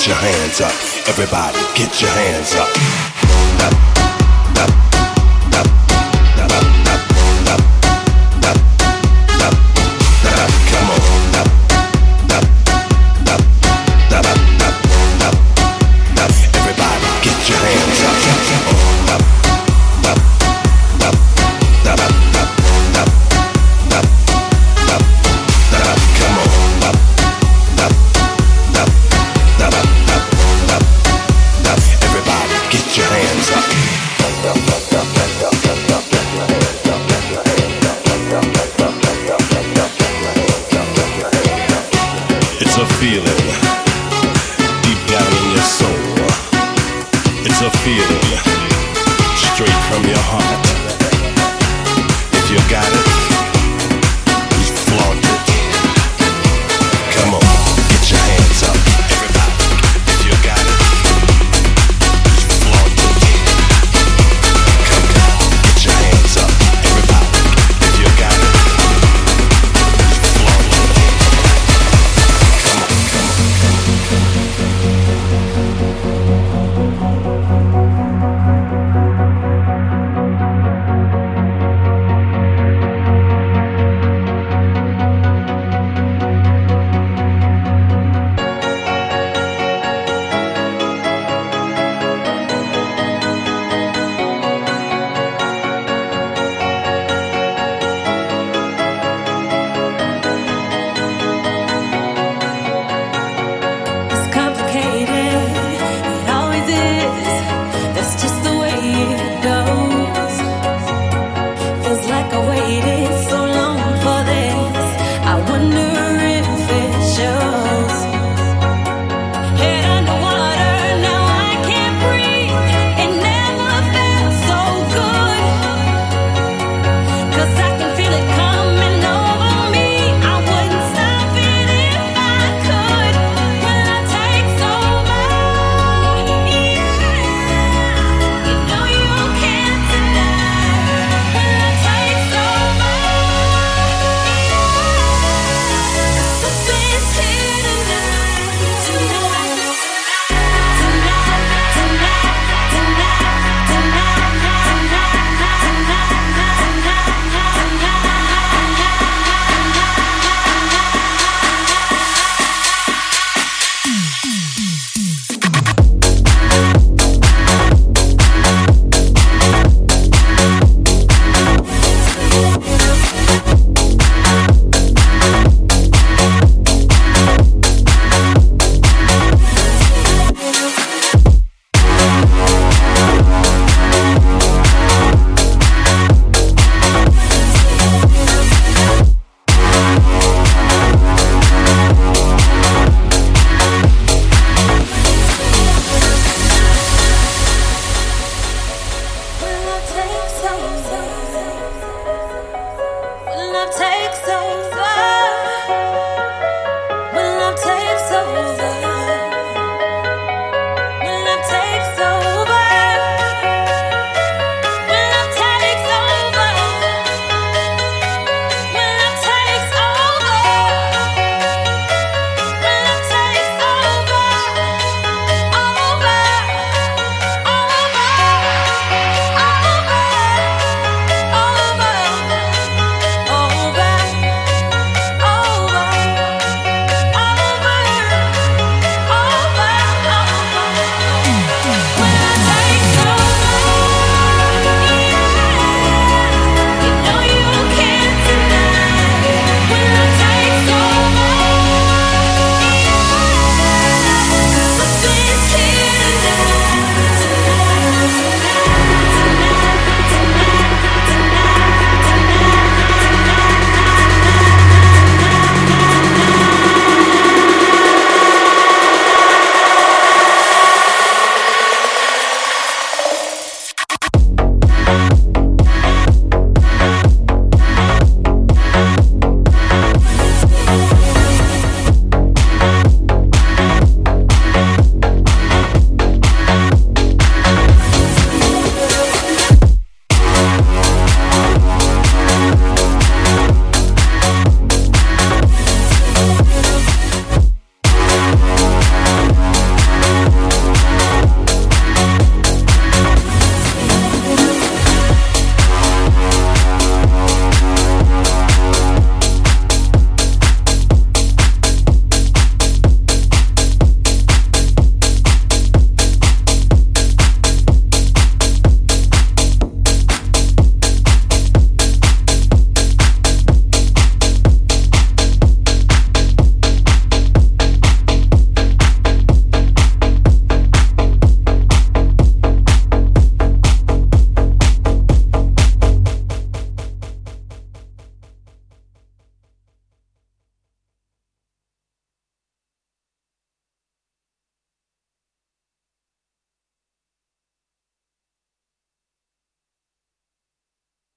Get your hands up. Everybody, get your hands up. up.